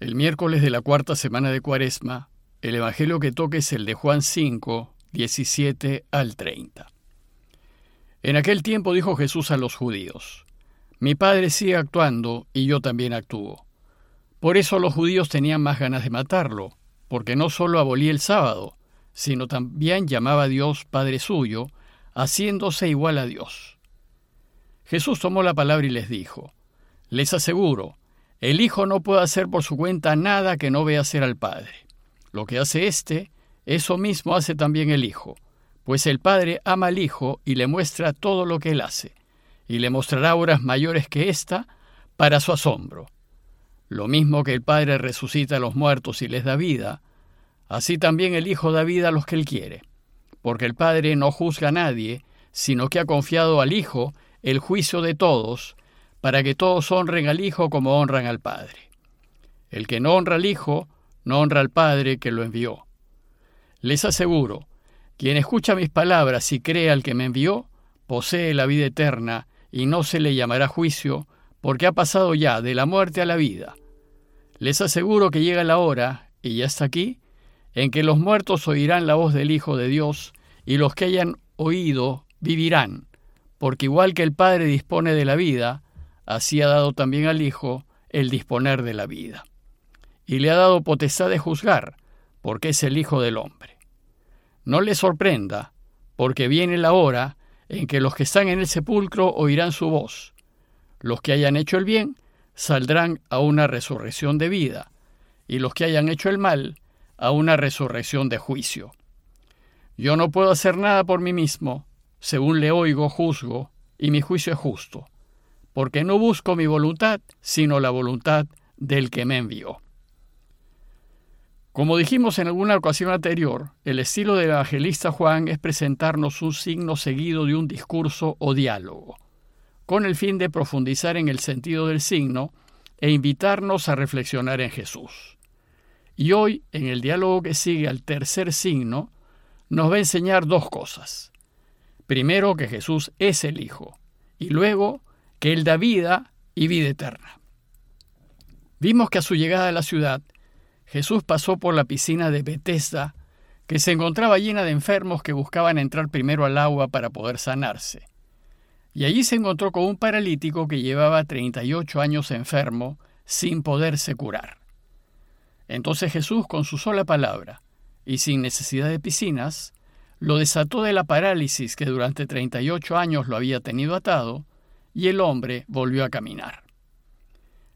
El miércoles de la cuarta semana de Cuaresma, el Evangelio que toque es el de Juan 5, 17 al 30. En aquel tiempo dijo Jesús a los judíos, Mi Padre sigue actuando y yo también actúo. Por eso los judíos tenían más ganas de matarlo, porque no solo abolía el sábado, sino también llamaba a Dios Padre suyo, haciéndose igual a Dios. Jesús tomó la palabra y les dijo, Les aseguro, el Hijo no puede hacer por su cuenta nada que no vea hacer al Padre. Lo que hace éste, eso mismo hace también el Hijo, pues el Padre ama al Hijo y le muestra todo lo que él hace, y le mostrará obras mayores que ésta para su asombro. Lo mismo que el Padre resucita a los muertos y les da vida, así también el Hijo da vida a los que él quiere, porque el Padre no juzga a nadie, sino que ha confiado al Hijo el juicio de todos, para que todos honren al Hijo como honran al Padre. El que no honra al Hijo, no honra al Padre que lo envió. Les aseguro, quien escucha mis palabras y cree al que me envió, posee la vida eterna y no se le llamará juicio, porque ha pasado ya de la muerte a la vida. Les aseguro que llega la hora, y ya está aquí, en que los muertos oirán la voz del Hijo de Dios, y los que hayan oído vivirán, porque igual que el Padre dispone de la vida, así ha dado también al Hijo el disponer de la vida. Y le ha dado potestad de juzgar, porque es el Hijo del hombre. No le sorprenda, porque viene la hora en que los que están en el sepulcro oirán su voz. Los que hayan hecho el bien saldrán a una resurrección de vida, y los que hayan hecho el mal a una resurrección de juicio. Yo no puedo hacer nada por mí mismo, según le oigo, juzgo, y mi juicio es justo porque no busco mi voluntad, sino la voluntad del que me envió. Como dijimos en alguna ocasión anterior, el estilo del evangelista Juan es presentarnos un signo seguido de un discurso o diálogo, con el fin de profundizar en el sentido del signo e invitarnos a reflexionar en Jesús. Y hoy, en el diálogo que sigue al tercer signo, nos va a enseñar dos cosas. Primero, que Jesús es el Hijo, y luego que Él da vida y vida eterna. Vimos que a su llegada a la ciudad, Jesús pasó por la piscina de Bethesda, que se encontraba llena de enfermos que buscaban entrar primero al agua para poder sanarse. Y allí se encontró con un paralítico que llevaba 38 años enfermo, sin poderse curar. Entonces Jesús, con su sola palabra, y sin necesidad de piscinas, lo desató de la parálisis que durante 38 años lo había tenido atado, y el hombre volvió a caminar.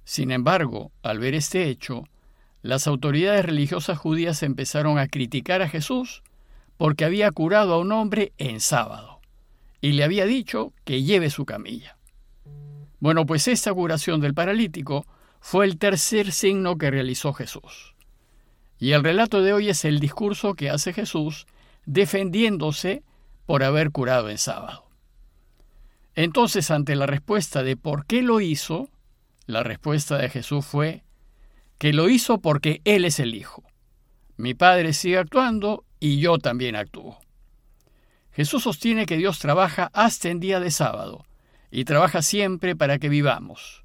Sin embargo, al ver este hecho, las autoridades religiosas judías empezaron a criticar a Jesús porque había curado a un hombre en sábado y le había dicho que lleve su camilla. Bueno, pues esta curación del paralítico fue el tercer signo que realizó Jesús. Y el relato de hoy es el discurso que hace Jesús defendiéndose por haber curado en sábado. Entonces, ante la respuesta de por qué lo hizo, la respuesta de Jesús fue que lo hizo porque Él es el Hijo. Mi Padre sigue actuando y yo también actúo. Jesús sostiene que Dios trabaja hasta en día de sábado y trabaja siempre para que vivamos.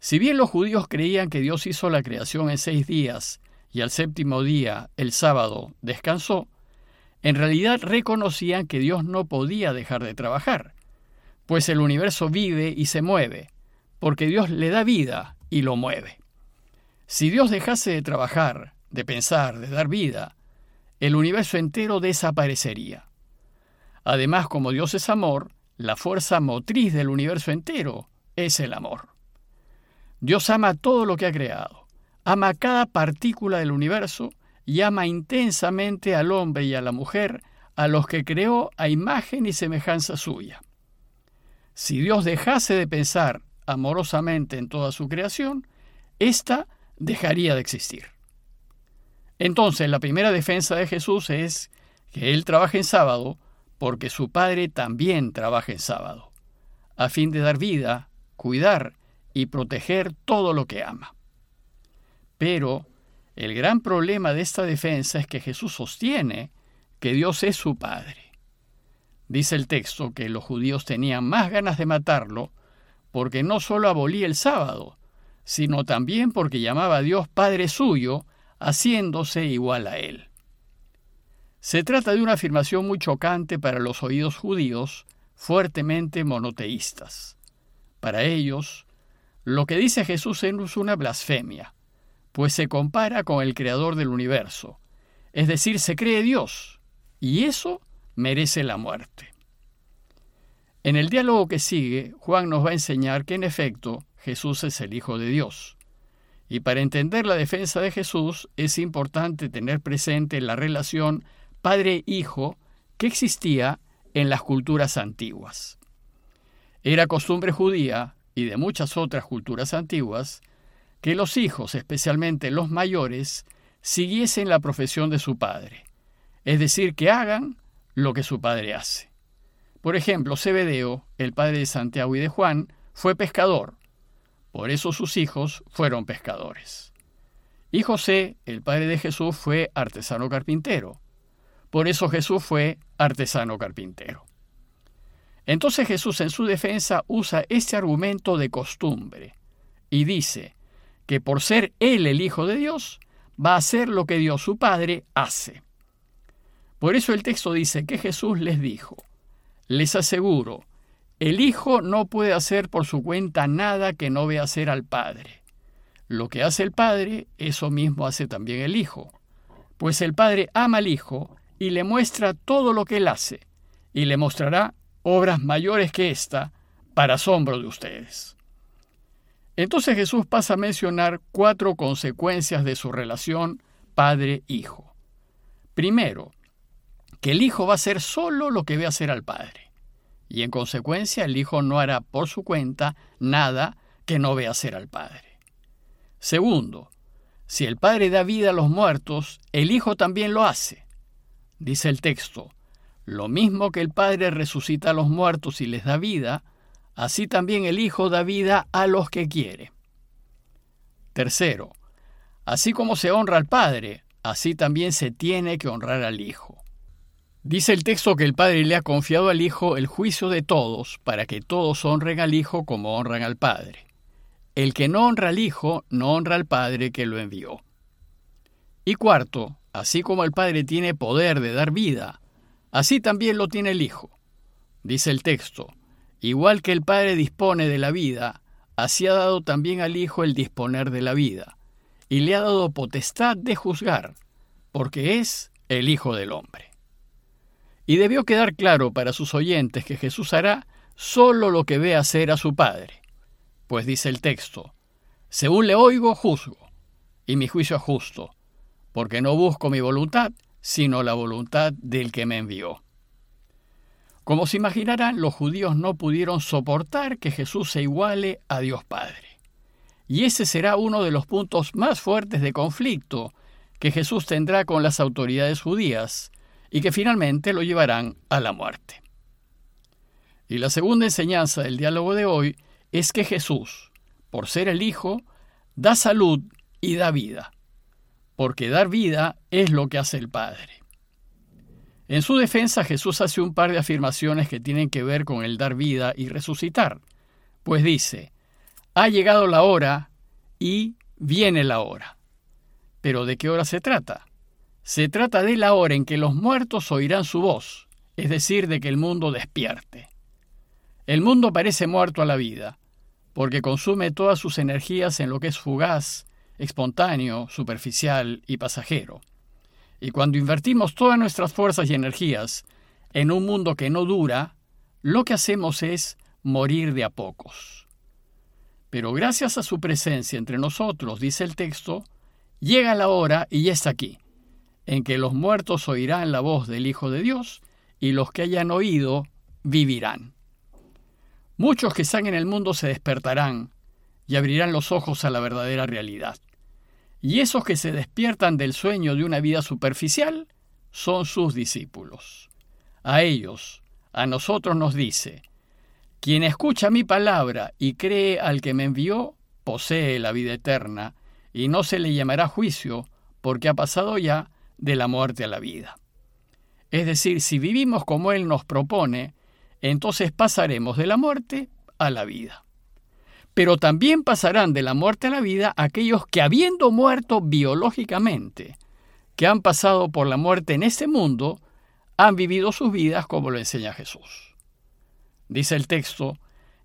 Si bien los judíos creían que Dios hizo la creación en seis días y al séptimo día, el sábado, descansó, en realidad reconocían que Dios no podía dejar de trabajar pues el universo vive y se mueve, porque Dios le da vida y lo mueve. Si Dios dejase de trabajar, de pensar, de dar vida, el universo entero desaparecería. Además, como Dios es amor, la fuerza motriz del universo entero es el amor. Dios ama todo lo que ha creado, ama cada partícula del universo y ama intensamente al hombre y a la mujer, a los que creó a imagen y semejanza suya. Si Dios dejase de pensar amorosamente en toda su creación, ésta dejaría de existir. Entonces, la primera defensa de Jesús es que Él trabaja en sábado porque su Padre también trabaja en sábado, a fin de dar vida, cuidar y proteger todo lo que ama. Pero el gran problema de esta defensa es que Jesús sostiene que Dios es su Padre. Dice el texto que los judíos tenían más ganas de matarlo porque no solo abolía el sábado, sino también porque llamaba a Dios Padre suyo, haciéndose igual a él. Se trata de una afirmación muy chocante para los oídos judíos, fuertemente monoteístas. Para ellos, lo que dice Jesús es una blasfemia, pues se compara con el Creador del universo, es decir, se cree Dios, y eso merece la muerte. En el diálogo que sigue, Juan nos va a enseñar que en efecto Jesús es el Hijo de Dios. Y para entender la defensa de Jesús es importante tener presente la relación padre-hijo que existía en las culturas antiguas. Era costumbre judía y de muchas otras culturas antiguas que los hijos, especialmente los mayores, siguiesen la profesión de su padre, es decir, que hagan lo que su padre hace. Por ejemplo, Zebedeo, el padre de Santiago y de Juan, fue pescador, por eso sus hijos fueron pescadores. Y José, el padre de Jesús, fue artesano carpintero. Por eso Jesús fue artesano carpintero. Entonces Jesús en su defensa usa este argumento de costumbre y dice que por ser Él el Hijo de Dios, va a hacer lo que Dios su Padre hace. Por eso el texto dice que Jesús les dijo, les aseguro, el Hijo no puede hacer por su cuenta nada que no vea hacer al Padre. Lo que hace el Padre, eso mismo hace también el Hijo. Pues el Padre ama al Hijo y le muestra todo lo que él hace, y le mostrará obras mayores que esta, para asombro de ustedes. Entonces Jesús pasa a mencionar cuatro consecuencias de su relación Padre-Hijo. Primero, que el Hijo va a hacer solo lo que ve hacer al Padre. Y en consecuencia el Hijo no hará por su cuenta nada que no vea hacer al Padre. Segundo, si el Padre da vida a los muertos, el Hijo también lo hace. Dice el texto, lo mismo que el Padre resucita a los muertos y les da vida, así también el Hijo da vida a los que quiere. Tercero, así como se honra al Padre, así también se tiene que honrar al Hijo. Dice el texto que el Padre le ha confiado al Hijo el juicio de todos, para que todos honren al Hijo como honran al Padre. El que no honra al Hijo, no honra al Padre que lo envió. Y cuarto, así como el Padre tiene poder de dar vida, así también lo tiene el Hijo. Dice el texto, igual que el Padre dispone de la vida, así ha dado también al Hijo el disponer de la vida, y le ha dado potestad de juzgar, porque es el Hijo del Hombre. Y debió quedar claro para sus oyentes que Jesús hará solo lo que ve hacer a su Padre. Pues dice el texto, según le oigo, juzgo, y mi juicio es justo, porque no busco mi voluntad, sino la voluntad del que me envió. Como se imaginarán, los judíos no pudieron soportar que Jesús se iguale a Dios Padre. Y ese será uno de los puntos más fuertes de conflicto que Jesús tendrá con las autoridades judías, y que finalmente lo llevarán a la muerte. Y la segunda enseñanza del diálogo de hoy es que Jesús, por ser el Hijo, da salud y da vida, porque dar vida es lo que hace el Padre. En su defensa Jesús hace un par de afirmaciones que tienen que ver con el dar vida y resucitar, pues dice, ha llegado la hora y viene la hora. Pero ¿de qué hora se trata? Se trata de la hora en que los muertos oirán su voz, es decir, de que el mundo despierte. El mundo parece muerto a la vida, porque consume todas sus energías en lo que es fugaz, espontáneo, superficial y pasajero. Y cuando invertimos todas nuestras fuerzas y energías en un mundo que no dura, lo que hacemos es morir de a pocos. Pero gracias a su presencia entre nosotros, dice el texto, llega la hora y ya está aquí en que los muertos oirán la voz del Hijo de Dios y los que hayan oído vivirán. Muchos que están en el mundo se despertarán y abrirán los ojos a la verdadera realidad. Y esos que se despiertan del sueño de una vida superficial son sus discípulos. A ellos, a nosotros nos dice, quien escucha mi palabra y cree al que me envió, posee la vida eterna, y no se le llamará juicio, porque ha pasado ya de la muerte a la vida. Es decir, si vivimos como Él nos propone, entonces pasaremos de la muerte a la vida. Pero también pasarán de la muerte a la vida aquellos que habiendo muerto biológicamente, que han pasado por la muerte en este mundo, han vivido sus vidas como lo enseña Jesús. Dice el texto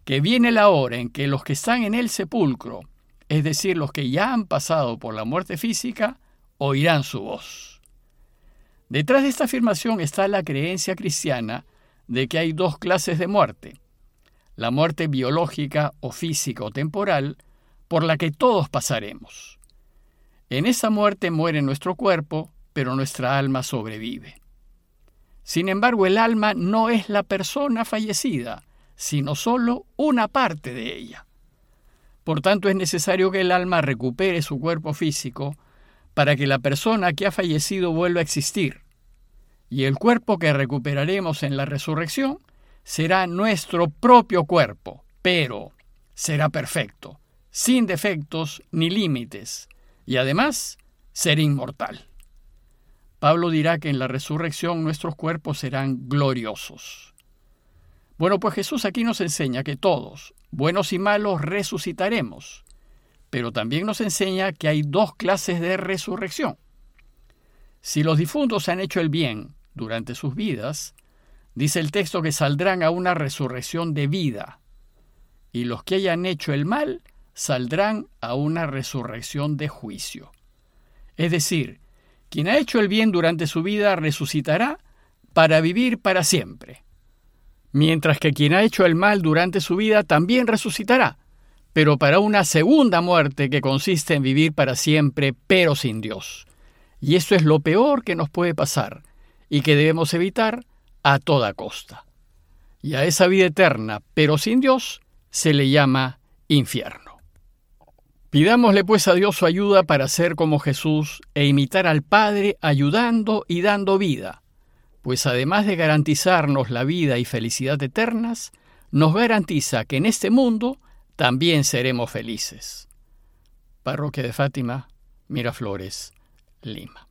que viene la hora en que los que están en el sepulcro, es decir, los que ya han pasado por la muerte física, oirán su voz. Detrás de esta afirmación está la creencia cristiana de que hay dos clases de muerte, la muerte biológica o física o temporal, por la que todos pasaremos. En esa muerte muere nuestro cuerpo, pero nuestra alma sobrevive. Sin embargo, el alma no es la persona fallecida, sino solo una parte de ella. Por tanto, es necesario que el alma recupere su cuerpo físico para que la persona que ha fallecido vuelva a existir. Y el cuerpo que recuperaremos en la resurrección será nuestro propio cuerpo, pero será perfecto, sin defectos ni límites, y además será inmortal. Pablo dirá que en la resurrección nuestros cuerpos serán gloriosos. Bueno, pues Jesús aquí nos enseña que todos, buenos y malos, resucitaremos, pero también nos enseña que hay dos clases de resurrección. Si los difuntos han hecho el bien durante sus vidas, dice el texto que saldrán a una resurrección de vida, y los que hayan hecho el mal saldrán a una resurrección de juicio. Es decir, quien ha hecho el bien durante su vida resucitará para vivir para siempre, mientras que quien ha hecho el mal durante su vida también resucitará, pero para una segunda muerte que consiste en vivir para siempre, pero sin Dios. Y eso es lo peor que nos puede pasar y que debemos evitar a toda costa. Y a esa vida eterna, pero sin Dios, se le llama infierno. Pidámosle pues a Dios su ayuda para ser como Jesús e imitar al Padre ayudando y dando vida, pues además de garantizarnos la vida y felicidad eternas, nos garantiza que en este mundo también seremos felices. Parroquia de Fátima, Miraflores, Lima.